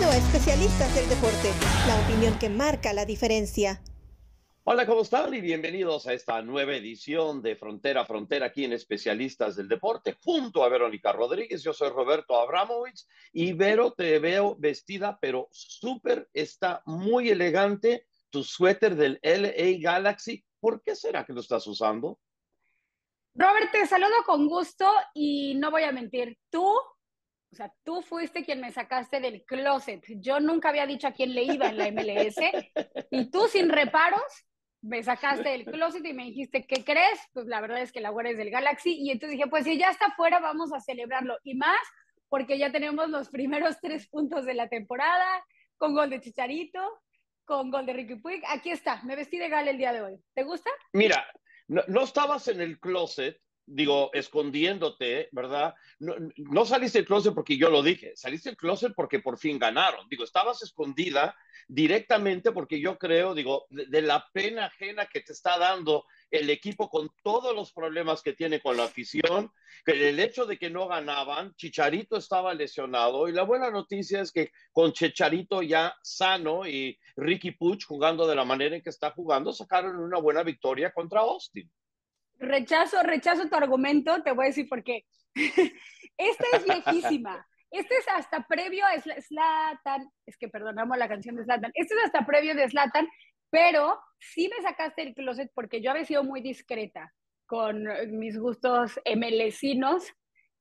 Bienvenido a Especialistas del Deporte, la opinión que marca la diferencia. Hola, ¿cómo están? Y bienvenidos a esta nueva edición de Frontera a Frontera aquí en Especialistas del Deporte, junto a Verónica Rodríguez. Yo soy Roberto Abramovich y Vero, te veo vestida, pero súper, está muy elegante tu suéter del LA Galaxy. ¿Por qué será que lo estás usando? Robert, te saludo con gusto y no voy a mentir. Tú, o sea, tú fuiste quien me sacaste del closet. Yo nunca había dicho a quién le iba en la MLS y tú sin reparos me sacaste del closet y me dijiste, ¿qué crees? Pues la verdad es que la güera es del Galaxy. Y entonces dije, pues si ya está fuera, vamos a celebrarlo. Y más, porque ya tenemos los primeros tres puntos de la temporada, con gol de Chicharito, con gol de Ricky Puig. Aquí está, me vestí de gala el día de hoy. ¿Te gusta? Mira, no estabas en el closet digo, escondiéndote, ¿verdad? No, saliste del closet porque yo lo dije, saliste del closet porque por fin ganaron. Digo, estabas escondida directamente porque yo creo, digo, de, de, la pena ajena que te está dando el equipo con todos los problemas que tiene con la afición, que el hecho de que no ganaban, Chicharito estaba lesionado y la buena noticia es que con Chicharito ya sano y Ricky Puch jugando de la manera en que está jugando, sacaron una buena victoria contra Austin rechazo, rechazo tu argumento, te voy a decir por qué. Esta es viejísima. Este es hasta previo a Slatan, es que perdonamos la canción de Slatan, este es hasta previo de Slatan, pero sí me sacaste el closet porque yo había sido muy discreta con mis gustos emelecinos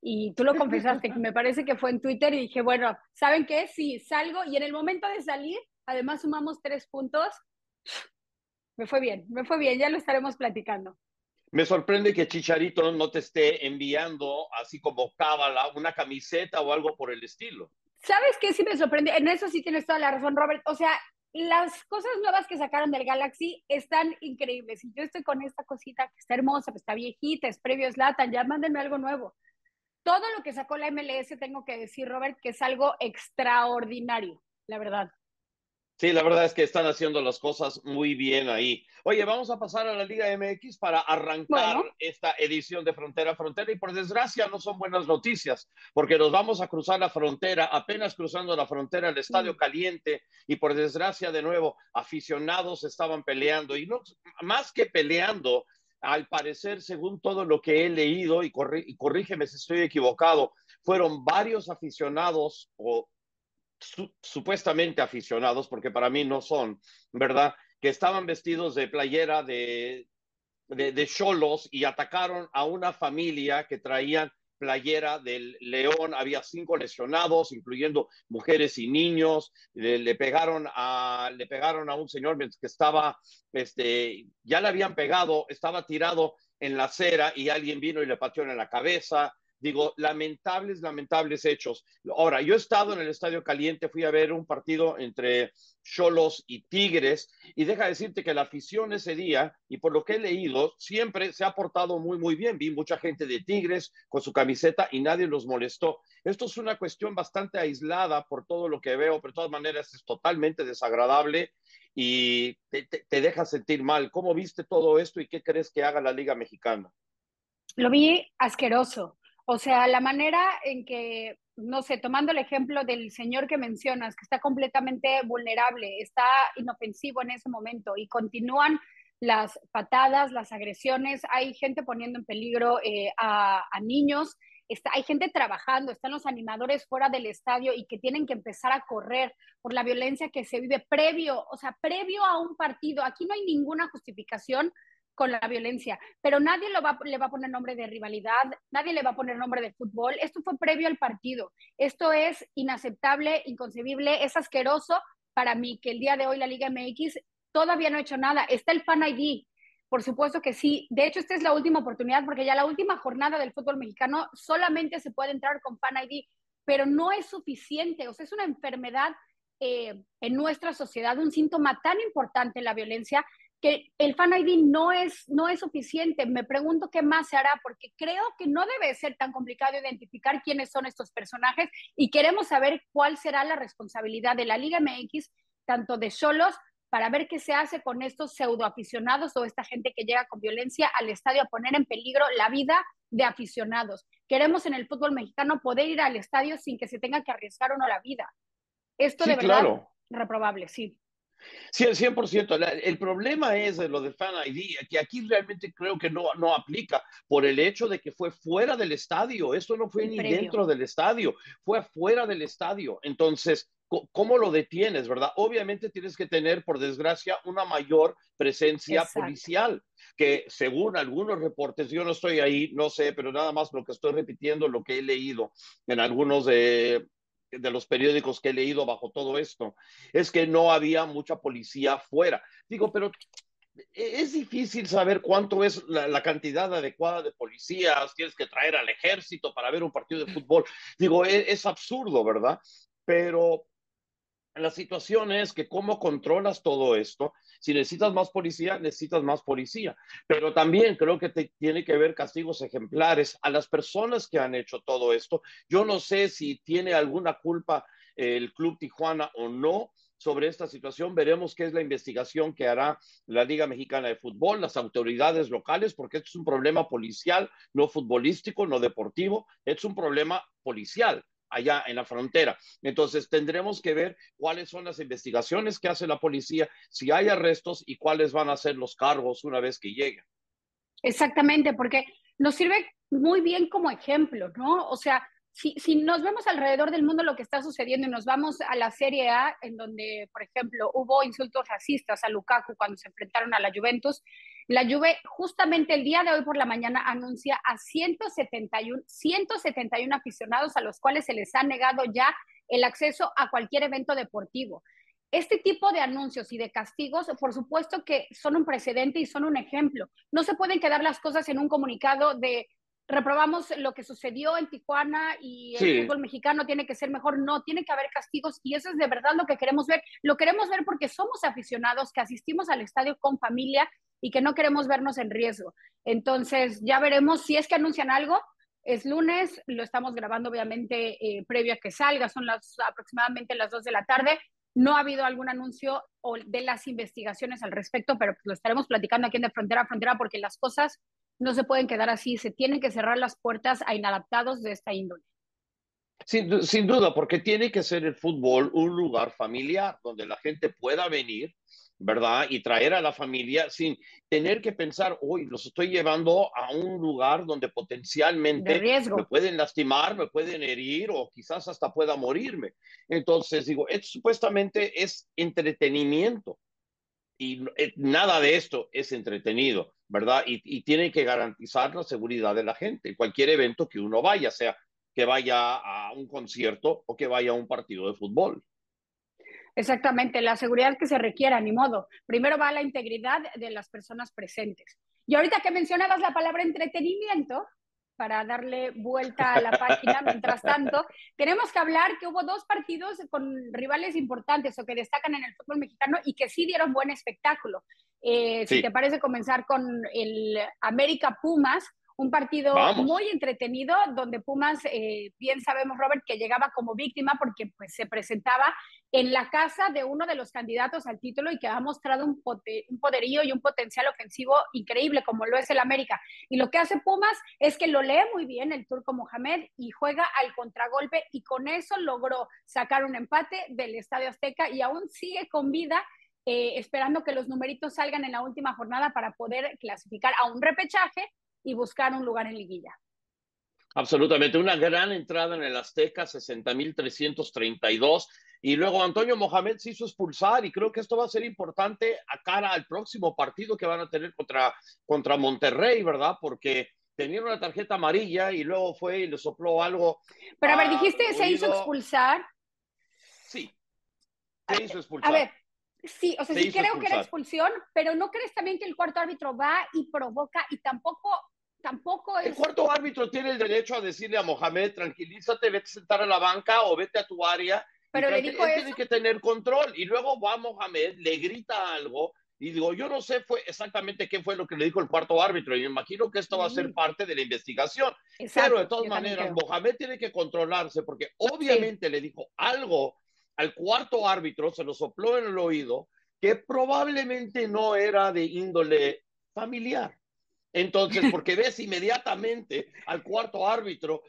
y tú lo confesaste, me parece que fue en Twitter y dije, bueno, ¿saben qué? Sí, salgo y en el momento de salir, además sumamos tres puntos, me fue bien, me fue bien, ya lo estaremos platicando. Me sorprende que Chicharito no te esté enviando así como cábala, una camiseta o algo por el estilo. ¿Sabes qué? Sí me sorprende. En eso sí tienes toda la razón, Robert. O sea, las cosas nuevas que sacaron del Galaxy están increíbles. Y yo estoy con esta cosita que está hermosa, que está viejita, es previo Slatan, ya mándenme algo nuevo. Todo lo que sacó la MLS, tengo que decir, Robert, que es algo extraordinario, la verdad. Sí, la verdad es que están haciendo las cosas muy bien ahí. Oye, vamos a pasar a la Liga MX para arrancar bueno. esta edición de Frontera a Frontera y por desgracia no son buenas noticias porque nos vamos a cruzar la frontera, apenas cruzando la frontera, el estadio mm. caliente y por desgracia de nuevo aficionados estaban peleando y no más que peleando, al parecer, según todo lo que he leído, y, corrí, y corrígeme si estoy equivocado, fueron varios aficionados o su, supuestamente aficionados, porque para mí no son, ¿verdad? Que estaban vestidos de playera de de cholos y atacaron a una familia que traían playera del León, había cinco lesionados, incluyendo mujeres y niños, le, le, pegaron a le pegaron a un señor que estaba este ya le habían pegado, estaba tirado en la acera y alguien vino y le pateó en la cabeza, Digo, lamentables, lamentables hechos. Ahora, yo he estado en el Estadio Caliente, fui a ver un partido entre Cholos y Tigres, y deja decirte que la afición ese día, y por lo que he leído, siempre se ha portado muy, muy bien. Vi mucha gente de Tigres con su camiseta y nadie los molestó. Esto es una cuestión bastante aislada por todo lo que veo, pero de todas maneras es totalmente desagradable y te, te, deja sentir mal. ¿Cómo viste todo esto y qué crees que haga la Liga Mexicana? Lo vi asqueroso. O sea, la manera en que, no sé, tomando el ejemplo del señor que mencionas, que está completamente vulnerable, está inofensivo en ese momento y continúan las patadas, las agresiones, hay gente poniendo en peligro eh, a, a, niños, está, hay gente trabajando, están los animadores fuera del estadio y que tienen que empezar a correr por la violencia que se vive previo, o sea, previo a un partido. Aquí no hay ninguna justificación con la violencia, pero nadie le va a poner nombre de rivalidad, nadie le va a poner nombre de fútbol, esto fue previo al partido, esto es inaceptable, inconcebible, es asqueroso para mí que el día de hoy la Liga MX todavía no ha hecho nada, está el Fan ID, por supuesto que sí. De hecho, esta es la última oportunidad porque ya la última jornada del fútbol mexicano solamente se puede entrar con Fan ID, pero no es suficiente. O sea, es una enfermedad eh, en nuestra sociedad, un síntoma tan importante la violencia que el Fan ID no es, no es suficiente. Me pregunto qué más se hará, porque creo que no debe ser tan complicado identificar quiénes son estos personajes y queremos saber cuál será la responsabilidad de la Liga MX, tanto de solos, para ver qué se hace con estos pseudoaficionados o esta gente que llega con violencia al estadio a poner en peligro la vida de aficionados. Queremos en el fútbol mexicano poder ir al estadio sin que se tenga que arriesgar uno la vida. Esto de verdad, reprobable, sí. Sí, el 100%. El problema es de lo del Fan ID, que aquí realmente creo que no, no aplica por el hecho de que fue fuera del estadio. Esto no fue ni dentro del estadio, fue fuera del estadio. Entonces, ¿cómo lo detienes, verdad? Obviamente tienes que tener, por desgracia, una mayor presencia policial, que según algunos reportes, yo no estoy ahí, no sé, pero nada más lo que estoy repitiendo, lo que he leído en algunos de de los periódicos que he leído bajo todo esto, es que no había mucha policía afuera. Digo, pero es difícil saber cuánto es la, cantidad adecuada de policías, tienes que traer al ejército para ver un partido de fútbol. Digo, es, es absurdo, ¿verdad? Pero la situación es que cómo controlas todo esto. Si necesitas más policía, necesitas más policía. Pero también creo que tiene que ver castigos ejemplares a las personas que han hecho todo esto. Yo no sé si tiene alguna culpa el Club Tijuana o no sobre esta situación. Veremos qué es la investigación que hará la Liga Mexicana de Fútbol, las autoridades locales, porque esto es un problema policial, no futbolístico, no deportivo, es un problema policial allá en la frontera. Entonces tendremos que ver cuáles son las investigaciones que hace la policía, si hay arrestos y cuáles van a ser los cargos una vez que lleguen. Exactamente, porque nos sirve muy bien como ejemplo, ¿no? O sea, si, si, nos vemos alrededor del mundo lo que está sucediendo y nos vamos a la Serie A, en donde, por ejemplo, hubo insultos racistas a Lukaku cuando se enfrentaron a la Juventus, la Juve justamente el día de hoy por la mañana anuncia a 171, 171 aficionados a los cuales se les ha negado ya el acceso a cualquier evento deportivo. Este tipo de anuncios y de castigos, por supuesto que son un precedente y son un ejemplo. No se pueden quedar las cosas en un comunicado de reprobamos lo que sucedió en Tijuana y el fútbol mexicano tiene que ser mejor. No, tiene que haber castigos y eso es de verdad lo que queremos ver. Lo queremos ver porque somos aficionados que asistimos al estadio con familia y que no queremos vernos en riesgo. Entonces, ya veremos si es que anuncian algo. Es lunes, lo estamos grabando obviamente eh, previo a que salga, son las aproximadamente las 2 de la tarde. No ha habido algún anuncio de las investigaciones al respecto, pero lo estaremos platicando aquí en De Frontera a Frontera porque las cosas no se pueden quedar así, se tienen que cerrar las puertas a inadaptados de esta índole. Sin, sin, duda, porque tiene que ser el fútbol un lugar familiar donde la gente pueda venir, ¿verdad? Y traer a la familia sin tener que pensar, hoy los estoy llevando a un lugar donde potencialmente me pueden lastimar, me pueden herir o quizás hasta pueda morirme. Entonces, digo, supuestamente es entretenimiento y eh, nada de esto es entretenido, ¿verdad? Y, y tiene que garantizar la seguridad de la gente, cualquier evento que uno vaya, sea que vaya a un concierto o que vaya a un partido de fútbol. Exactamente, la seguridad que se requiera, ni modo. Primero va la integridad de las personas presentes. Y ahorita que mencionabas la palabra entretenimiento, para darle vuelta a la página. Mientras tanto, tenemos que hablar que hubo dos partidos con rivales importantes o que destacan en el fútbol mexicano y que sí dieron buen espectáculo. Eh, si te parece comenzar con el América Pumas, un partido muy entretenido donde Pumas, eh, bien sabemos Robert, que llegaba como víctima porque pues, se presentaba en la casa de uno de los candidatos al título y que ha mostrado un, un poderío y un potencial ofensivo increíble como lo es el América. Y lo que hace Pumas es que lo lee muy bien el turco Mohamed y juega al contragolpe y con eso logró sacar un empate del Estadio Azteca y aún sigue con vida eh, esperando que los numeritos salgan en la última jornada para poder clasificar a un repechaje y buscar un lugar en liguilla. Absolutamente, una gran entrada en el Azteca, 60.332. Y luego Antonio Mohamed se hizo expulsar y creo que esto va a ser importante a cara al próximo partido que van a tener contra, contra Monterrey, ¿verdad? Porque tenían una tarjeta amarilla y luego fue y le sopló algo. Pero a ver, dijiste, se hizo expulsar. Sí, se hizo expulsar. A ver, sí, o sea, sí creo que era expulsión, pero ¿no crees también que el cuarto árbitro va y provoca y tampoco tampoco es... El cuarto árbitro tiene el derecho a decirle a Mohamed, tranquilízate, vete a sentar a la banca o vete a tu área. Pero le dijo él tiene que tener control. Y luego va Mohamed, le grita algo y digo, yo no sé fue exactamente qué fue lo que le dijo el cuarto árbitro y me imagino que esto va a ser parte de la investigación. Pero de todas maneras, Mohamed tiene que controlarse porque obviamente le dijo algo al cuarto árbitro, se lo sopló en el oído, que probablemente no era de índole familiar. Entonces, porque ves inmediatamente al cuarto árbitro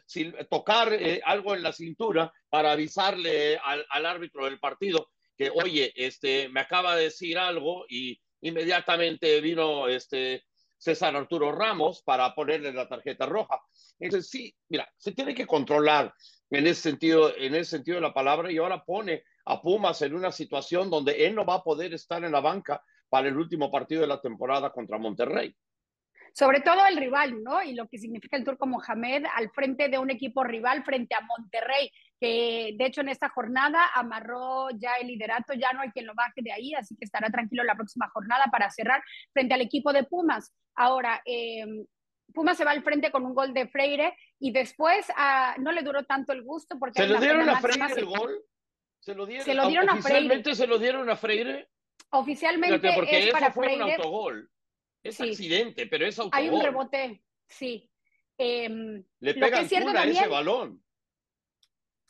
tocar eh, algo en la cintura para avisarle al, al, árbitro del partido que, oye, este, me acaba de decir algo y inmediatamente vino este, César Arturo Ramos para ponerle la tarjeta roja. Entonces, sí, mira, se tiene que controlar en ese sentido, en ese sentido de la palabra y ahora pone a Pumas en una situación donde él no va a poder estar en la banca para el último partido de la temporada contra Monterrey sobre todo el rival, ¿no? Y lo que significa el turco Mohamed al frente de un equipo rival frente a Monterrey, que de hecho en esta jornada amarró ya el liderato, ya no hay quien lo baje de ahí, así que estará tranquilo la próxima jornada para cerrar frente al equipo de Pumas. Ahora, eh, Pumas se va al frente con un gol de Freire y después ah, no le duró tanto el gusto porque... ¿Se lo dieron a Freire el gol? ¿Se lo dieron, se lo dieron a Freire? ¿Oficialmente se lo dieron a Freire? Oficialmente porque es para fue Freire. un autogol. Es accidente, pero es autogol. Hay un rebote, sí. Em, le pega a ese balón.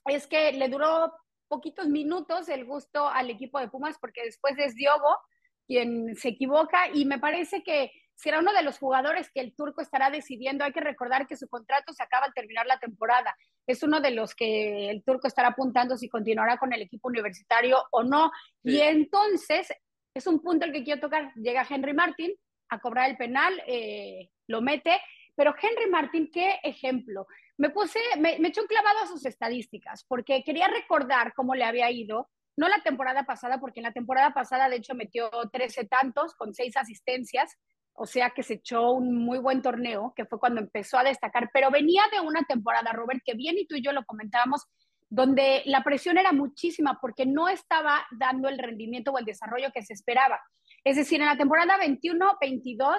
Es que le duró poquitos minutos el gusto al equipo de Pumas porque después es Diogo quien se equivoca y me parece que será uno de los jugadores que el turco estará decidiendo. Hay que recordar que su contrato se acaba al terminar la temporada. Es uno de los que el turco estará apuntando si continuará con el equipo universitario o no. Y entonces es un punto el que quiero tocar. Llega Henry Martin, a cobrar el penal, eh, lo mete. Pero Henry Martín, qué ejemplo. Me puse, me, me un clavado a sus estadísticas, porque quería recordar cómo le había ido, no la temporada pasada, porque en la temporada pasada, de hecho, metió 13 tantos con seis asistencias, o sea que se echó un muy buen torneo, que fue cuando empezó a destacar, pero venía de una temporada, Robert, que bien y tú y yo lo comentábamos, donde la presión era muchísima porque no estaba dando el rendimiento o el desarrollo que se esperaba. Es decir, en la temporada 21-22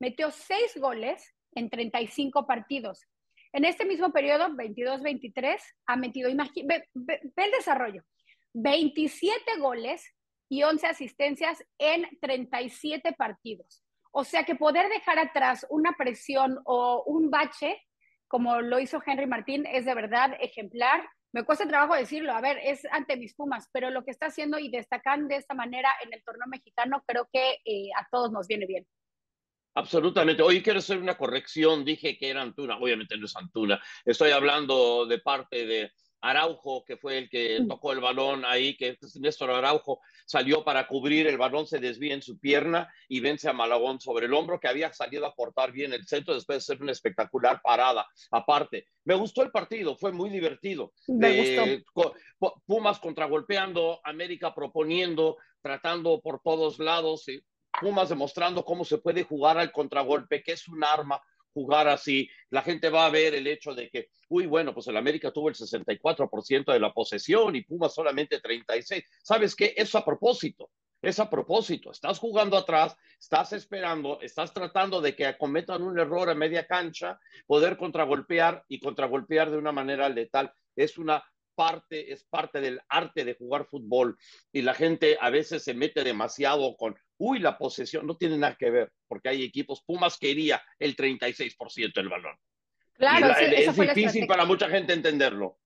metió seis goles en 35 partidos. En este mismo periodo, 22-23, ha metido, ve, ve, el desarrollo, 27 goles y 11 asistencias en 37 partidos. O sea que poder dejar atrás una presión o un bache, como lo hizo Henry Martín, es de verdad ejemplar me cuesta trabajo decirlo, a ver, es ante mis Pumas, pero lo que está haciendo y destacan de esta manera en el torneo mexicano, creo que eh, a todos nos viene bien. Absolutamente. Hoy quiero hacer una corrección. Dije que era Antuna. Obviamente no es Antuna. Estoy hablando de parte de Araujo, que fue el que mm. tocó el balón ahí, que Néstor Araujo salió para cubrir, el balón se desvía en su pierna y vence a Malagón sobre el hombro, que había salido a cortar bien el centro después de ser una espectacular parada. Aparte, me gustó el partido, fue muy divertido. Me gustó. Pumas contragolpeando, América proponiendo, tratando por todos lados, Pumas demostrando cómo se puede jugar al contragolpe, que es un arma jugar así, la gente va a ver el hecho de que, uy, bueno, pues el América tuvo el 64% de la posesión y Pumas solamente 36. ¿Sabes qué? Eso a propósito, es a propósito. Estás jugando atrás, estás esperando, estás tratando de que cometan un error a media cancha, poder contragolpear y contragolpear de una manera letal. Es una parte, es parte del arte de jugar fútbol y la gente a veces se mete demasiado con, uy, la posesión no tiene nada que ver, porque hay equipos, Pumas quería el 36% del balón. Claro, es difícil para mucha gente entenderlo.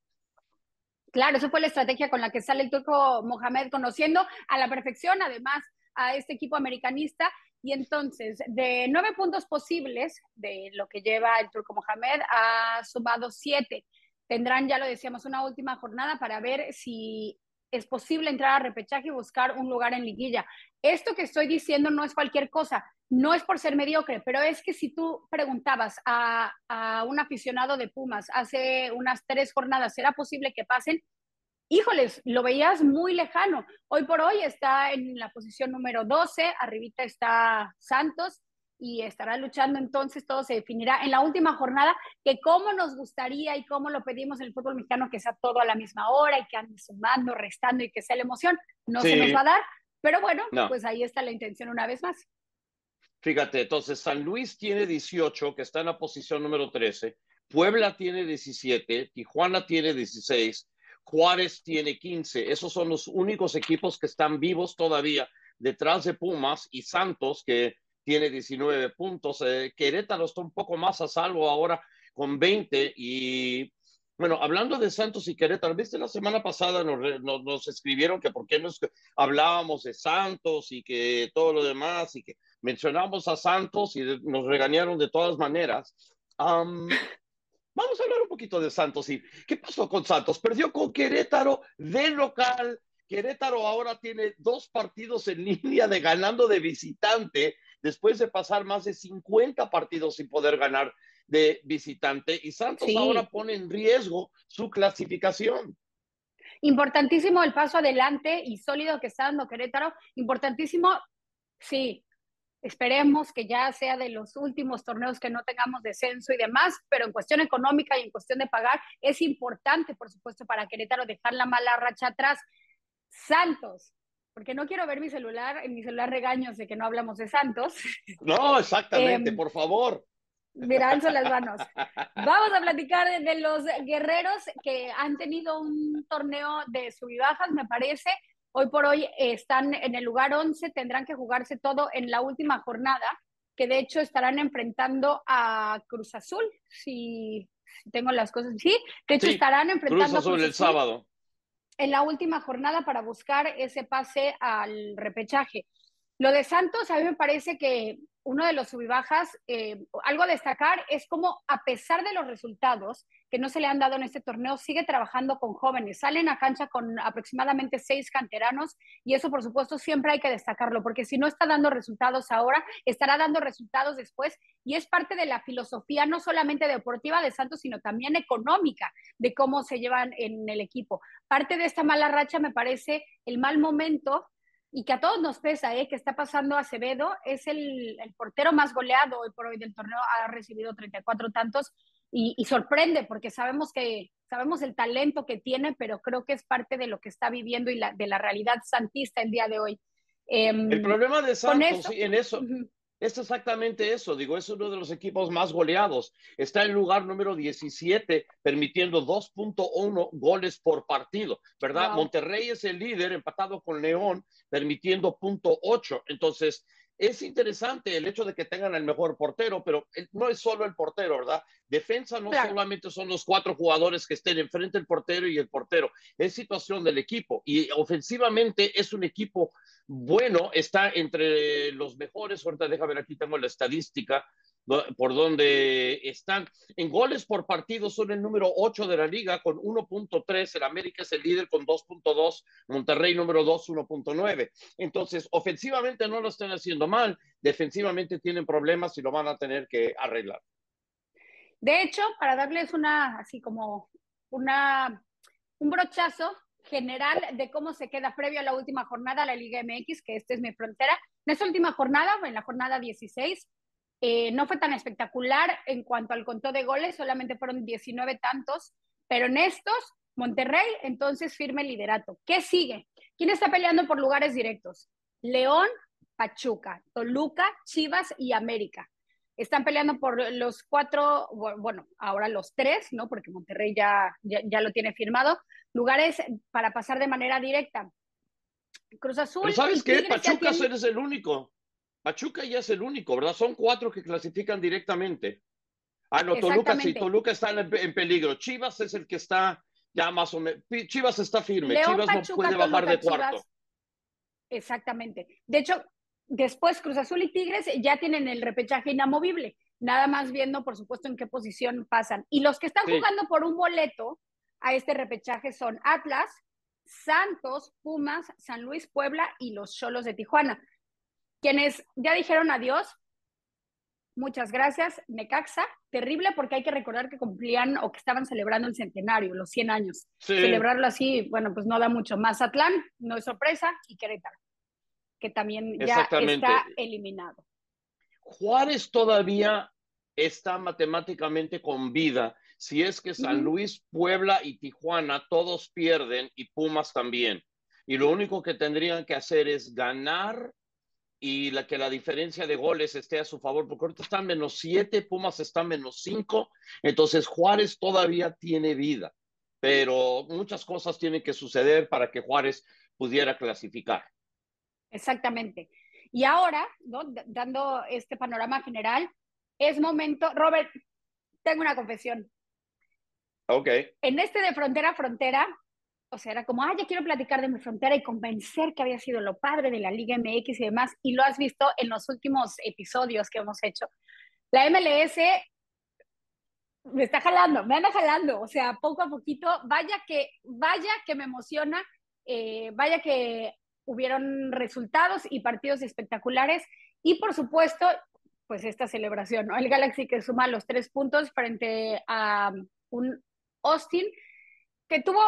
Claro, eso fue la estrategia con la que sale el turco Mohamed, conociendo a la perfección, además, a este equipo americanista. Y entonces, de nueve puntos posibles de lo que lleva el turco Mohamed, ha sumado siete. Tendrán, ya lo decíamos, una última jornada para ver si es posible entrar a repechaje y buscar un lugar en liguilla. Esto que estoy diciendo no es cualquier cosa, no es por ser mediocre, pero es que si tú preguntabas a, un aficionado de Pumas hace unas tres jornadas, ¿será posible que pasen? Híjoles, lo veías muy lejano. Hoy por hoy está en la posición número 12, arribita está Santos, y estará luchando entonces, todo se definirá en la última jornada, que cómo nos gustaría y cómo lo pedimos en el fútbol mexicano, que sea todo a la misma hora y que ande sumando, restando y que sea la emoción, no se nos va a dar, pero bueno, pues ahí está la intención una vez más. Fíjate, entonces San Luis tiene 18, que está en la posición número 13, Puebla tiene 17, Tijuana tiene 16, Juárez tiene 15, esos son los únicos equipos que están vivos todavía detrás de Pumas y Santos, que tiene 19 puntos. Eh, Querétaro está un poco más a salvo ahora con 20 y bueno, hablando de Santos y Querétaro, viste la semana pasada nos, nos, escribieron que por qué nos hablábamos de Santos y que todo lo demás y que mencionamos a Santos y nos regañaron de todas maneras. vamos a hablar un poquito de Santos. ¿Y qué pasó con Santos? Perdió con Querétaro de local. Querétaro ahora tiene dos partidos en línea de ganando de visitante después de pasar más de 50 partidos sin poder ganar de visitante y Santos ahora pone en riesgo su clasificación. Importantísimo el paso adelante y sólido que está dando Querétaro. Importantísimo, sí. Esperemos que ya sea de los últimos torneos que no tengamos descenso y demás, pero en cuestión económica y en cuestión de pagar, es importante, por supuesto, para Querétaro dejar la mala racha atrás. Santos, porque no quiero ver mi celular, en mi celular regaños de que no hablamos de Santos. No, exactamente, em, por favor. Son las manos. Vamos a platicar de, los guerreros que han tenido un torneo de sub bajas, me parece. Hoy por hoy están en el lugar 11, tendrán que jugarse todo en la última jornada, que de hecho estarán enfrentando a Cruz Azul, si, tengo las cosas. Sí, de hecho estarán enfrentando Cruz Azul, el sábado. En la última jornada para buscar ese pase al repechaje. Lo de Santos, a mí me parece que uno de los subibajas, eh, algo a destacar es como a pesar de los resultados que no se le han dado en este torneo, sigue trabajando con jóvenes. Salen a cancha con aproximadamente seis canteranos y eso por supuesto siempre hay que destacarlo, porque si no está dando resultados ahora, estará dando resultados después y es parte de la filosofía no solamente deportiva de Santos, sino también económica de cómo se llevan en el equipo. Parte de esta mala racha me parece el mal momento y que a todos nos pesa, ¿eh? que está pasando Acevedo, es el, portero más goleado hoy por hoy del torneo, ha recibido 34 tantos y, sorprende porque sabemos que sabemos el talento que tiene, pero creo que es parte de lo que está viviendo y la, de la realidad santista el día de hoy. el em, problema de Santos, en eso, es exactamente eso, digo, es uno de los equipos más goleados. Está en lugar número 17, permitiendo 2.1 goles por partido, ¿verdad? Monterrey es el líder, empatado con León, permitiendo .8. Entonces, es interesante el hecho de que tengan el mejor portero, pero no es solo el portero, ¿verdad? Defensa no solamente son los cuatro jugadores que estén enfrente del portero y el portero, es situación del equipo. Y ofensivamente es un equipo bueno, está entre los mejores. Ahorita déjame ver, aquí tengo la estadística por donde están. En goles por partido son el número 8 de la liga con 1.3. El América es el líder con 2.2. Monterrey número 2, 1.9. Entonces, ofensivamente no lo están haciendo mal. Defensivamente tienen problemas y lo van a tener que arreglar. De hecho, para darles una, así como una, un brochazo, general de cómo se queda previo a la última jornada la Liga MX, que esta es mi frontera. En esta última jornada, en la jornada 16, eh, no fue tan espectacular en cuanto al conteo de goles, solamente fueron 19 tantos, pero en estos, Monterrey entonces firme el liderato. ¿Qué sigue? ¿Quién está peleando por lugares directos? León, Pachuca, Toluca, Chivas y América. Están peleando por los cuatro, bueno, ahora los tres, ¿no? Porque Monterrey ya, ya, lo tiene firmado, lugares para pasar de manera directa. Cruz Azul. Pero ¿sabes qué? Pachuca eres el único. Pachuca ya es el único, ¿verdad? Son cuatro que clasifican directamente. Ah, no, Toluca sí, Toluca está en, peligro. Chivas es el que está ya más o menos. Chivas está firme. Chivas no puede bajar de cuarto. Exactamente. De hecho, Después Cruz Azul y Tigres ya tienen el repechaje inamovible, nada más viendo, por supuesto, en qué posición pasan. Y los que están jugando por un boleto a este repechaje son Atlas, Santos, Pumas, San Luis, Puebla y los Cholos de Tijuana. Quienes ya dijeron adiós, muchas gracias. Necaxa, terrible porque hay que recordar que cumplían o que estaban celebrando el centenario, los 100 años. Celebrarlo así, bueno, pues no da mucho. más. Atlán, no es sorpresa, y Querétaro que también ya está eliminado. Juárez todavía está matemáticamente con vida. Si es que San Luis, Puebla y Tijuana todos pierden y Pumas también. Y lo único que tendrían que hacer es ganar y la que la diferencia de goles esté a su favor, porque ahorita están menos siete, Pumas están menos cinco, entonces Juárez todavía tiene vida, pero muchas cosas tienen que suceder para que Juárez pudiera clasificar. Exactamente. Y ahora, ¿no? dando este panorama general, es momento, Robert, tengo una confesión. Ok. En este de frontera a frontera, o sea, era como, ah, ya quiero platicar de mi frontera y convencer que había sido lo padre de la Liga MX y demás, y lo has visto en los últimos episodios que hemos hecho. La MLS me está jalando, me anda jalando, o sea, poco a poquito, vaya que, vaya que me emociona, eh, vaya que hubieron resultados y partidos espectaculares, y por supuesto, pues esta celebración, ¿no? El Galaxy que suma los tres puntos frente a un Austin que tuvo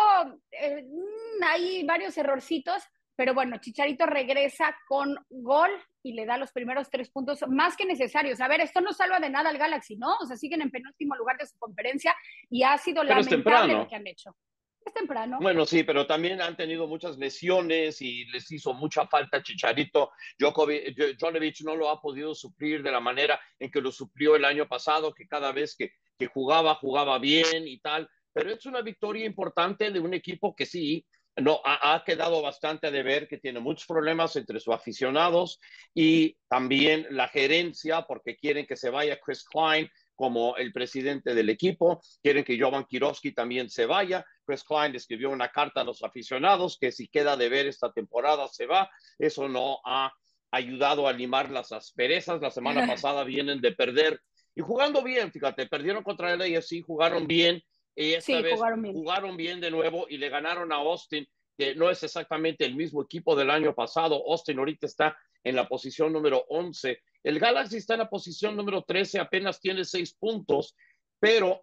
eh, mm, ahí varios errorcitos, pero bueno, Chicharito regresa con gol y le da los primeros tres puntos más que necesarios. A ver, esto no salva de nada al Galaxy, ¿no? O sea, siguen en penúltimo lugar de su conferencia y ha sido pero lamentable lo que han hecho. Es temprano. Bueno, sí, pero también han tenido muchas lesiones y les hizo mucha falta Chicharito. Djokovic no lo ha podido suplir de la manera en que lo suplió el año pasado, que cada vez que, que jugaba, jugaba bien y tal pero es una victoria importante de un equipo que sí, no, ha, quedado bastante de ver que tiene muchos problemas entre sus aficionados y también la gerencia, porque quieren que se vaya Chris Klein como el presidente del equipo, quieren que Jovan Kirovsky también se vaya. Chris Klein escribió una carta a los aficionados que si queda de ver esta temporada se va. Eso no ha ayudado a limar las asperezas. La semana pasada vienen de perder y jugando bien, fíjate, perdieron contra el AFC, jugaron bien y esta vez jugaron bien. de nuevo y le ganaron a Austin, que no es exactamente el mismo equipo del año pasado. Austin ahorita está en la posición número 11. El Galaxy está en la posición número 13, apenas tiene seis puntos, pero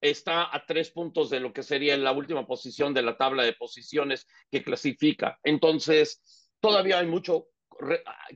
está a tres puntos de lo que sería la última posición de la tabla de posiciones que clasifica. Entonces, todavía hay mucho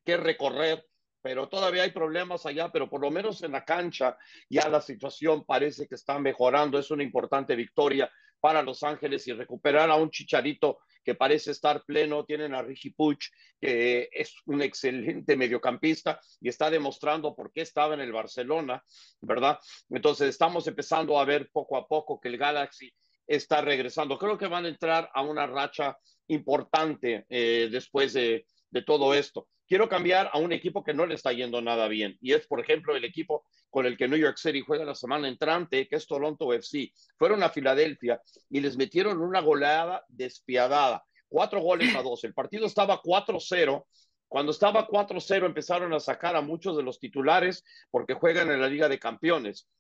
que recorrer pero todavía hay problemas allá, pero por lo menos en la cancha ya la situación parece que está mejorando. Es una importante victoria para Los Ángeles y recuperar a un chicharito que parece estar pleno. Tienen a Ricky Puch, que es un excelente mediocampista y está demostrando por qué estaba en el Barcelona, ¿verdad? Entonces estamos empezando a ver poco a poco que el Galaxy está regresando. Creo que van a entrar a una racha importante eh, después de, de todo esto quiero cambiar a un equipo que no le está yendo nada bien. Y es, por ejemplo, el equipo con el que New York City juega la semana entrante, que es Toronto FC. Fueron a Filadelfia y les metieron una goleada despiadada. Cuatro goles a dos. El partido estaba 4-0. Cuando estaba 4-0 empezaron a sacar a muchos de los titulares porque juegan en la Liga de Campeones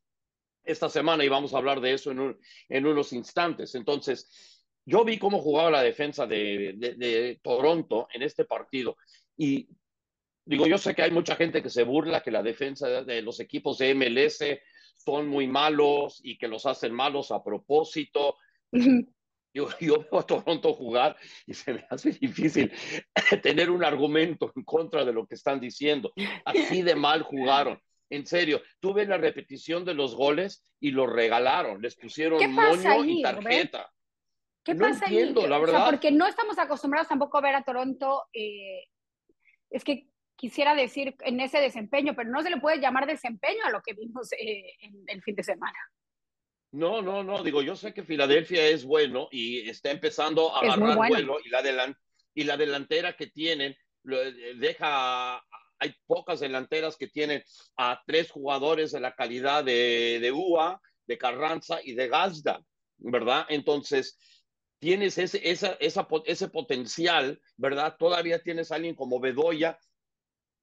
esta semana y vamos a hablar de eso en, en unos instantes. Entonces, yo vi cómo jugaba la defensa de, de, Toronto en este partido y Digo, yo sé que hay mucha gente que se burla que la defensa de los equipos de MLS son muy malos y que los hacen malos a propósito. Yo, yo veo a Toronto jugar y se me hace difícil tener un argumento en contra de lo que están diciendo. Así de mal jugaron. En serio, tuve la repetición de los goles y los regalaron. Les pusieron moño y tarjeta. ¿Qué no pasa entiendo, la verdad. porque no estamos acostumbrados tampoco a ver a Toronto. Eh, es que quisiera decir en ese desempeño, pero no se le puede llamar desempeño a lo que vimos eh, en el fin de semana. No, no, no, digo, yo sé que Filadelfia es bueno y está empezando a agarrar vuelo y la, y la delantera que tienen eh, deja, hay pocas delanteras que tienen a tres jugadores de la calidad de, de UA, de Carranza y de Gazda, ¿verdad? Entonces, tienes ese, esa, esa, ese potencial, ¿verdad? Todavía tienes a alguien como Bedoya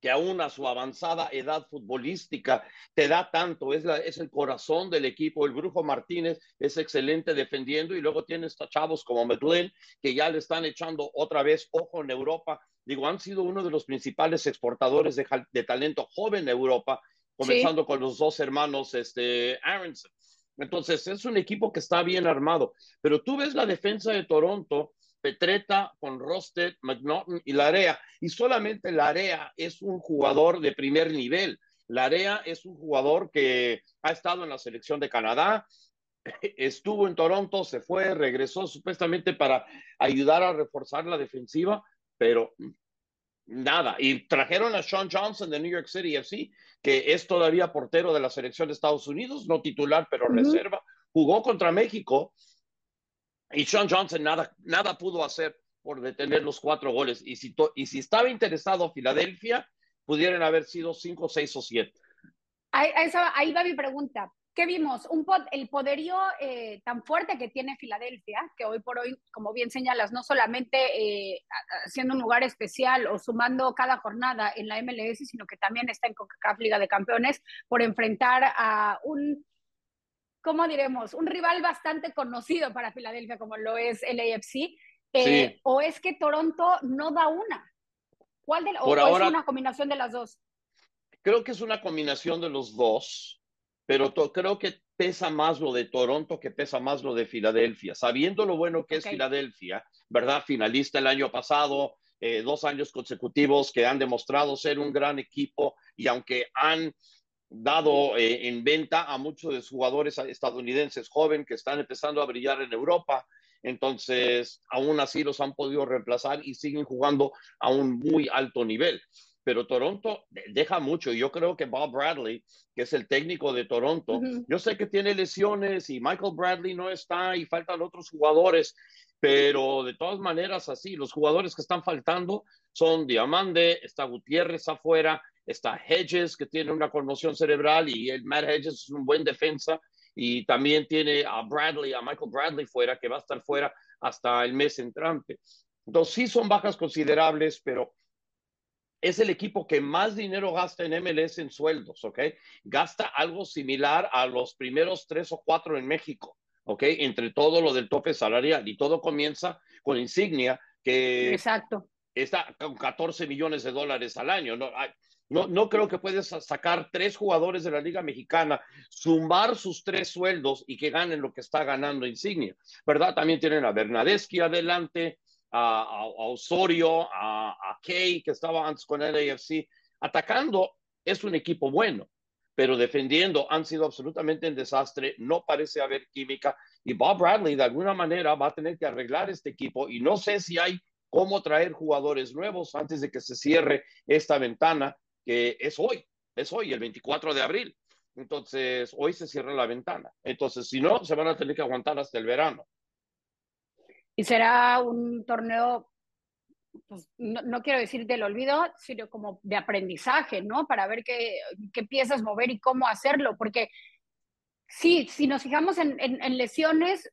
que aún a su avanzada edad futbolística te da tanto, es, la, es el corazón del equipo. El Brujo Martínez es excelente defendiendo y luego tienes a chavos como Medellín que ya le están echando otra vez ojo en Europa. Digo, han sido uno de los principales exportadores de, de talento joven en Europa, comenzando con los dos hermanos este, Aronson. Entonces, es un equipo que está bien armado, pero tú ves la defensa de Toronto Petreta, con Rosted, McNaughton y Larea. Y solamente Larea es un jugador de primer nivel. Larea es un jugador que ha estado en la selección de Canadá, estuvo en Toronto, se fue, regresó supuestamente para ayudar a reforzar la defensiva, pero nada. Y trajeron a Sean Johnson de New York City FC, que es todavía portero de la selección de Estados Unidos, no titular, pero reserva. Jugó contra México y Sean Johnson nada, nada pudo hacer por detener los cuatro goles. Y si, y si estaba interesado Filadelfia, pudieran haber sido cinco, seis o siete. Ahí, ahí va mi pregunta. ¿qué vimos? Un el poderío eh, tan fuerte que tiene Filadelfia, que hoy por hoy, como bien señalas, no solamente eh, siendo un lugar especial o sumando cada jornada en la MLS, sino que también está en CONCACAF Liga de Campeones por enfrentar a un, ¿cómo diremos? Un rival bastante conocido para Filadelfia, como lo es el AFC. Eh, ¿O es que Toronto no da una? ¿Cuál de, o, es una combinación de las dos? Creo que es una combinación de los dos, pero creo que pesa más lo de Toronto que pesa más lo de Filadelfia. Sabiendo lo bueno que es Filadelfia, ¿verdad? Finalista el año pasado, eh, dos años consecutivos que han demostrado ser un gran equipo y aunque han dado eh, en venta a muchos de los jugadores estadounidenses jóvenes que están empezando a brillar en Europa, entonces aún así los han podido reemplazar y siguen jugando a un muy alto nivel. Pero Toronto deja mucho. Yo creo que Bob Bradley, que es el técnico de Toronto, yo sé que tiene lesiones y Michael Bradley no está y faltan otros jugadores, pero de todas maneras así, los jugadores que están faltando son Diamante, está Gutiérrez afuera, está Hedges, que tiene una conmoción cerebral y el Matt Hedges es un buen defensa y también tiene a Bradley, a Michael Bradley fuera, que va a estar fuera hasta el mes entrante. Entonces sí son bajas considerables, pero es el equipo que más dinero gasta en MLS en sueldos, ¿ok? Gasta algo similar a los primeros tres o cuatro en México, ¿ok? Entre todo lo del tope salarial y todo comienza con Insignia, que Exacto. está con 14 millones de dólares al año, ¿no? No, no creo que puedes sacar tres jugadores de la Liga Mexicana, sumar sus tres sueldos y que ganen lo que está ganando Insignia, ¿verdad? También tienen a Bernadeschi adelante, a, Osorio, a, a, que estaba antes con el AFC. Atacando es un equipo bueno, pero defendiendo han sido absolutamente un desastre. No parece haber química. Y Bob Bradley, de alguna manera, va a tener que arreglar este equipo. Y no sé si hay cómo traer jugadores nuevos antes de que se cierre esta ventana, que es hoy, es hoy, el 24 de abril. Entonces, hoy se cierra la ventana. Entonces, si no, se van a tener que aguantar hasta el verano y será un torneo, pues, no, quiero decir del olvido, sino como de aprendizaje, ¿no? Para ver qué, qué piezas mover y cómo hacerlo, porque sí, si nos fijamos en, en, lesiones,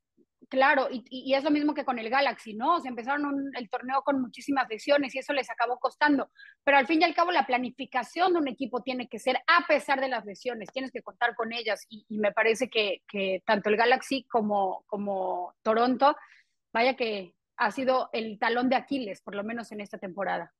claro, y, y, es lo mismo que con el Galaxy, ¿no? Se empezaron el torneo con muchísimas lesiones y eso les acabó costando, pero al fin y al cabo la planificación de un equipo tiene que ser a pesar de las lesiones, tienes que contar con ellas y, y me parece que, que, tanto el Galaxy como, como Toronto vaya que ha sido el talón de Aquiles, por lo menos en esta temporada.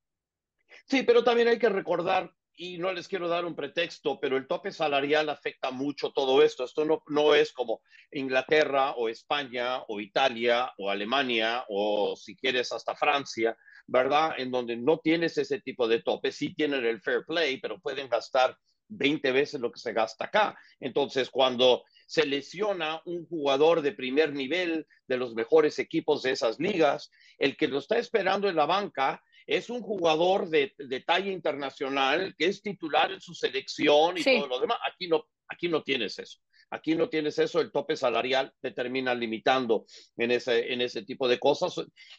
Sí, pero también hay que recordar, y no les quiero dar un pretexto, pero el tope salarial afecta mucho todo esto. Esto no, no es como Inglaterra o España o Italia o Alemania o si quieres hasta Francia, ¿verdad? En donde no tienes ese tipo de tope. Sí tienen el fair play, pero pueden gastar 20 veces lo que se gasta acá. Entonces, cuando se lesiona un jugador de primer nivel de los mejores equipos de esas ligas, el que lo está esperando en la banca es un jugador de, talla internacional que es titular en su selección y todo lo demás. Aquí no, aquí no tienes eso. Aquí no tienes eso, el tope salarial te termina limitando en ese, en ese tipo de cosas.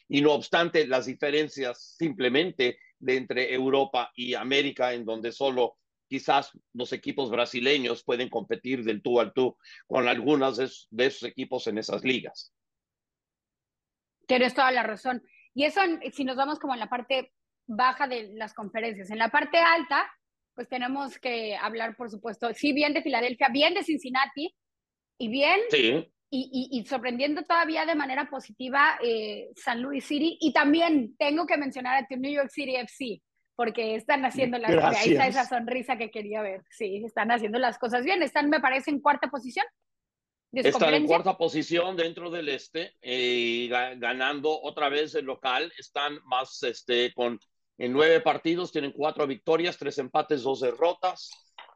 Y no obstante, las diferencias simplemente de entre Europa y América, en donde solo quizás los equipos brasileños pueden competir del tú al tú con algunos de, esos equipos en esas ligas. Tienes toda la razón. Y eso, si nos vamos como en la parte baja de las conferencias, en la parte alta, pues tenemos que hablar, por supuesto, sí, bien de Filadelfia, bien de Cincinnati y bien, sí. y, y, sorprendiendo todavía de manera positiva eh, San Luis City. Y también tengo que mencionar a New York City FC, porque están haciendo las ahí está esa sonrisa que quería ver. Sí, están haciendo las cosas bien. Están, me parece, en cuarta posición. Están en cuarta posición dentro del este, eh, ganando otra vez el local. Están más este, con en nueve partidos, tienen cuatro victorias, tres empates, dos derrotas.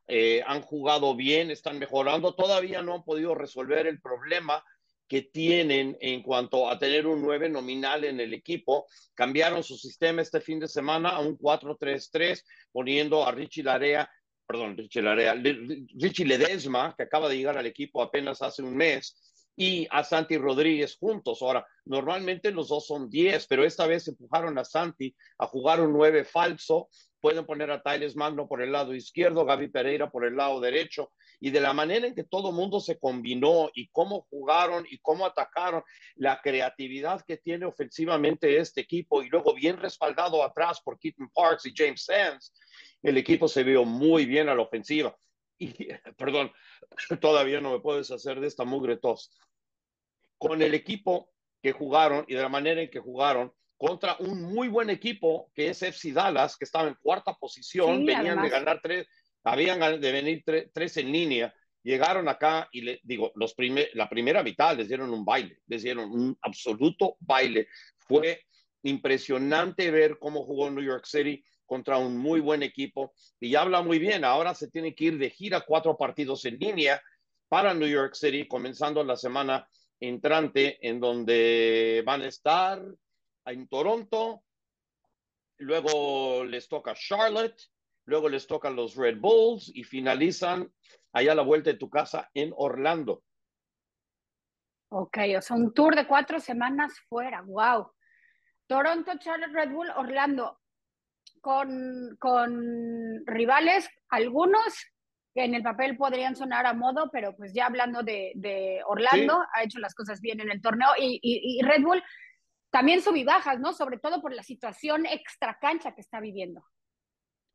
Eh, han jugado bien, están mejorando. Todavía no han podido resolver el problema que tienen en cuanto a tener un 9 nominal en el equipo. Cambiaron su sistema este fin de semana a un 4-3-3, poniendo a Richie Larea, perdón, Richie Ledesma, que acaba de llegar al equipo apenas hace un mes, y a Santi Rodríguez juntos. Ahora, normalmente los dos son 10, pero esta vez empujaron a Santi a jugar un 9 falso pueden poner a Tyles Magno por el lado izquierdo, Gaby Pereira por el lado derecho, y de la manera en que todo mundo se combinó y cómo jugaron y cómo atacaron, la creatividad que tiene ofensivamente este equipo y luego bien respaldado atrás por Keaton Parks y James Sands, el equipo se vio muy bien a la ofensiva. Y, perdón, todavía no me puedes hacer de esta mugre tos. Con el equipo que jugaron y de la manera en que jugaron, contra un muy buen equipo que es FC Dallas, que estaba en cuarta posición, venían de ganar tres, habían de venir tres, en línea, llegaron acá y le digo, los primer, la primera mitad les dieron un baile, les dieron un absoluto baile. Fue impresionante ver cómo jugó New York City contra un muy buen equipo y habla muy bien. Ahora se tiene que ir de gira cuatro partidos en línea para New York City, comenzando la semana entrante, en donde van a estar en Toronto, luego les toca Charlotte, luego les tocan los Red Bulls y finalizan allá a la vuelta de tu casa en Orlando. Ok, o sea, un tour de cuatro semanas fuera, wow. Toronto, Charlotte, Red Bull, Orlando, con, con rivales, algunos que en el papel podrían sonar a modo, pero pues ya hablando de, Orlando, ha hecho las cosas bien en el torneo y, y Red Bull también bajas, ¿no? Sobre todo por la situación extra cancha que está viviendo.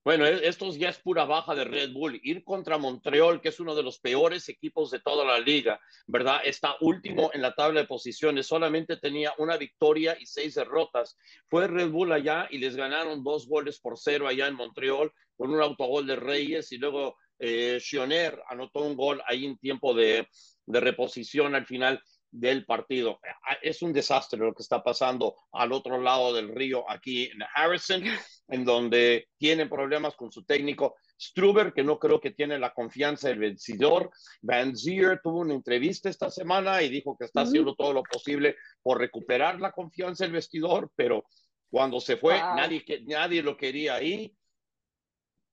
Bueno, e-, estos ya es pura baja de Red Bull. Ir contra Montreal, que es uno de los peores equipos de toda la liga, ¿verdad? Está último en la tabla de posiciones, solamente tenía una victoria y seis derrotas. Fue Red Bull allá y les ganaron dos goles por cero allá en Montreal con un autogol de Reyes y luego eh, anotó un gol ahí en tiempo de, de reposición al final del partido. Es un desastre lo que está pasando al otro lado del río aquí en Harrison, en donde tienen problemas con su técnico Struber, que no creo que tiene la confianza del vencedor. Van Zier tuvo una entrevista esta semana y dijo que está haciendo todo lo posible por recuperar la confianza del vestidor, pero cuando se fue, nadie, nadie lo quería ahí.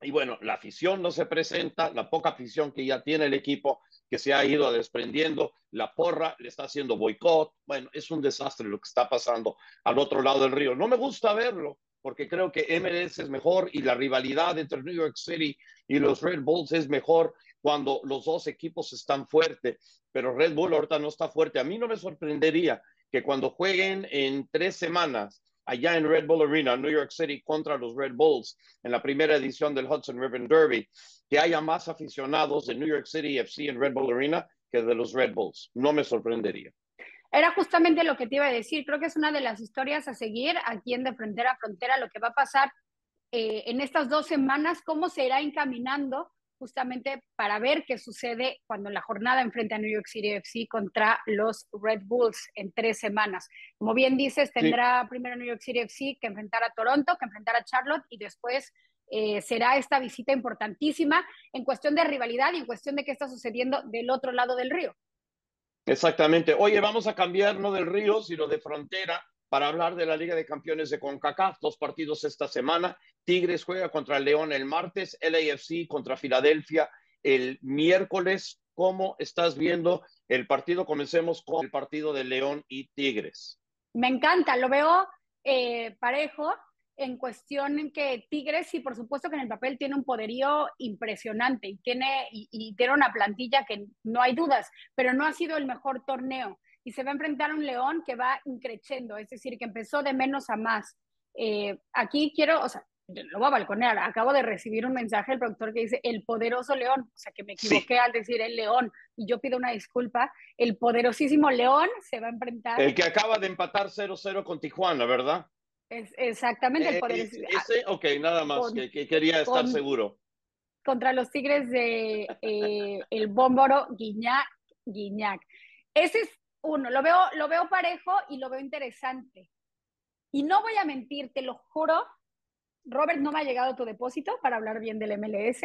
Y bueno, la afición no se presenta, la poca afición que ya tiene el equipo que se ha ido desprendiendo, la porra le está haciendo boicot, bueno, es un desastre lo que está pasando al otro lado del río. No me gusta verlo, porque creo que MLS es mejor y la rivalidad entre New York City y los Red Bulls es mejor cuando los dos equipos están fuertes, pero Red Bull ahorita no está fuerte. A mí no me sorprendería que cuando jueguen en tres semanas allá en Red Bull Arena, New York City, contra los Red Bulls en la primera edición del Hudson River Derby, que haya más aficionados de New York City FC en Red Bull Arena que de los Red Bulls. No me sorprendería. Era justamente lo que te iba a decir. Creo que es una de las historias a seguir aquí en De Frontera a Frontera, lo que va a pasar eh, en estas dos semanas, cómo se irá encaminando justamente para ver qué sucede cuando la jornada enfrenta a New York City FC contra los Red Bulls en tres semanas. Como bien dices, tendrá primero New York City FC que enfrentar a Toronto, que enfrentar a Charlotte y después eh, será esta visita importantísima en cuestión de rivalidad y en cuestión de qué está sucediendo del otro lado del río. Exactamente. Oye, vamos a cambiar no del río, sino de frontera para hablar de la Liga de Campeones de CONCACAF. Dos partidos esta semana. Tigres juega contra León el martes, LAFC contra Filadelfia el miércoles. ¿Cómo estás viendo el partido? Comencemos con el partido de León y Tigres. Me encanta, lo veo eh, parejo en cuestión en que Tigres, sí, por supuesto que en el papel tiene un poderío impresionante y tiene, y, tiene una plantilla que no hay dudas, pero no ha sido el mejor torneo. Y se va a enfrentar a un León que va increciendo, es decir, que empezó de menos a más. Eh, aquí quiero, o sea, lo voy a balconear. Acabo de recibir un mensaje del productor que dice el poderoso León, o sea que me equivoqué al decir el León y yo pido una disculpa. El poderosísimo León se va a enfrentar. El que acaba de empatar 0-0 con Tijuana, ¿verdad? Exactamente el eh, ese, ok, nada más, que, quería estar seguro. Contra los Tigres de eh, el Bómboro Guiñac, Guiñac. Ese es uno, lo veo, lo veo parejo y lo veo interesante. Y no voy a mentir, te lo juro, Robert, no me ha llegado tu depósito para hablar bien del MLS,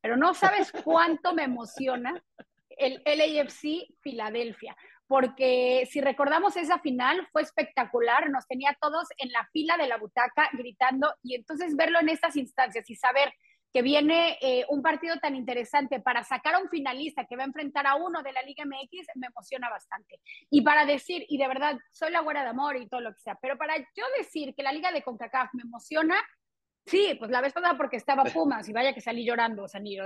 pero no sabes cuánto me emociona el LAFC Filadelfia porque si recordamos esa final fue espectacular, nos tenía todos en la fila de la butaca gritando y entonces verlo en estas instancias y saber que viene eh, un partido tan interesante para sacar a un finalista que va a enfrentar a uno de la Liga MX me emociona bastante. Y para decir, y de verdad, soy la güera de amor y todo lo que sea, pero para yo decir que la Liga de CONCACAF me emociona, Sí, pues la vez pasada porque estaba Pumas y vaya que salí llorando, o sea, ni,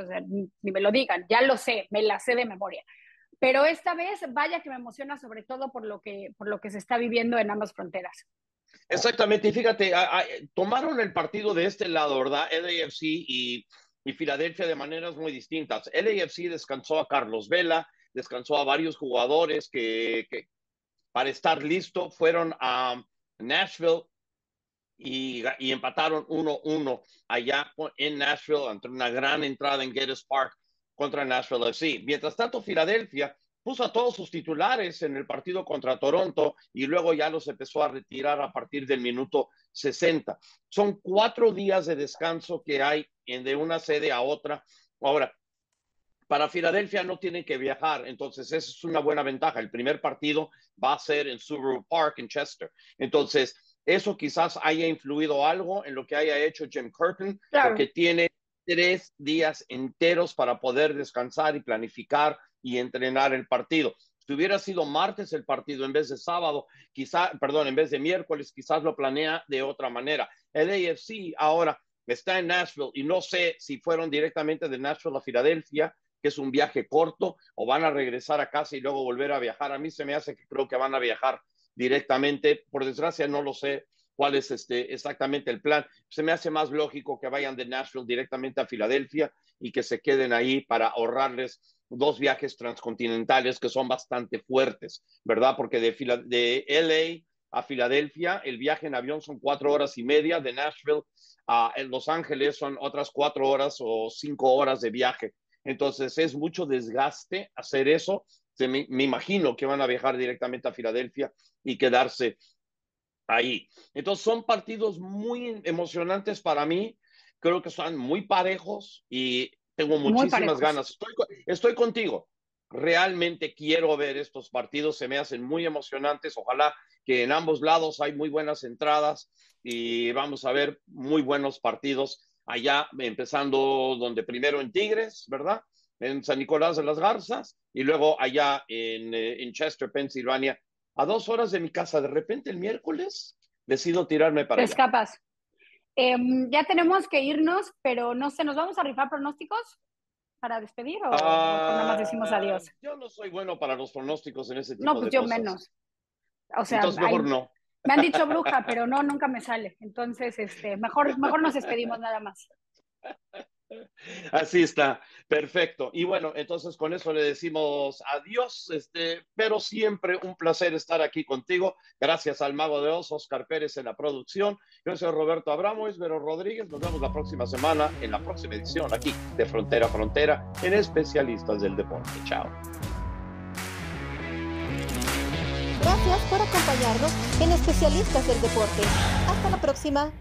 ni, me lo digan, ya lo sé, me la sé de memoria. Pero esta vez vaya que me emociona sobre todo por lo que, por lo que se está viviendo en ambas fronteras. Exactamente, y fíjate, tomaron el partido de este lado, ¿verdad? LAFC y, y Filadelfia de maneras muy distintas. LAFC descansó a Carlos Vela, descansó a varios jugadores que, que para estar listo fueron a Nashville y, y empataron 1-1 allá en Nashville ante una gran entrada en Geddes Park contra Nashville FC. Mientras tanto, Filadelfia puso a todos sus titulares en el partido contra Toronto y luego ya los empezó a retirar a partir del minuto 60. Son cuatro días de descanso que hay en de una sede a otra. Ahora, para Filadelfia no tienen que viajar, entonces esa es una buena ventaja. El primer partido va a ser en Subaru Park en Chester. Entonces, eso quizás haya influido algo en lo que haya hecho Jim Curtin, porque tiene tres días enteros para poder descansar y planificar y entrenar el partido. Si hubiera sido martes el partido en vez de sábado, quizá, perdón, en vez de miércoles, quizás lo planea de otra manera. El AFC ahora está en Nashville y no sé si fueron directamente de Nashville a Filadelfia, que es un viaje corto, o van a regresar a casa y luego volver a viajar. A mí se me hace que creo que van a viajar directamente. Por desgracia, no lo sé cuál es este, exactamente el plan. Se me hace más lógico que vayan de Nashville directamente a Filadelfia y que se queden ahí para ahorrarles dos viajes transcontinentales que son bastante fuertes, ¿verdad? Porque de, de LA a Filadelfia, el viaje en avión son cuatro horas y media, de Nashville a Los Ángeles son otras cuatro horas o cinco horas de viaje. Entonces es mucho desgaste hacer eso. me imagino que van a viajar directamente a Filadelfia y quedarse ahí. Entonces son partidos muy emocionantes para mí. Creo que son muy parejos y tengo muchísimas ganas. Estoy, estoy contigo. Realmente quiero ver estos partidos, se me hacen muy emocionantes. Ojalá que en ambos lados hay muy buenas entradas y vamos a ver muy buenos partidos allá, empezando donde primero en Tigres, ¿verdad? En San Nicolás de las Garzas y luego allá en, eh, en Chester, Pensilvania, a dos horas de mi casa. De repente el miércoles decido tirarme para. Te escapas. Em, ya tenemos que irnos, pero no sé, ¿nos vamos a rifar pronósticos para despedir o, nada más decimos adiós? Ah, yo no soy bueno para los pronósticos en ese tipo no, pues yo menos. O sea, Entonces mejor no. Me han dicho bruja, pero no, nunca me sale. Entonces, este, mejor, mejor nos despedimos nada más. Así está, perfecto. Y bueno, entonces con eso le decimos adiós, este, pero siempre un placer estar aquí contigo. Gracias al Mago de Osos, Oscar Pérez en la producción. Yo soy Roberto Abramo, Vero Rodríguez. Nos vemos la próxima semana en la próxima edición aquí de Frontera a Frontera en Especialistas del Deporte. Chao. Gracias por acompañarnos en Especialistas del Deporte. Hasta la próxima.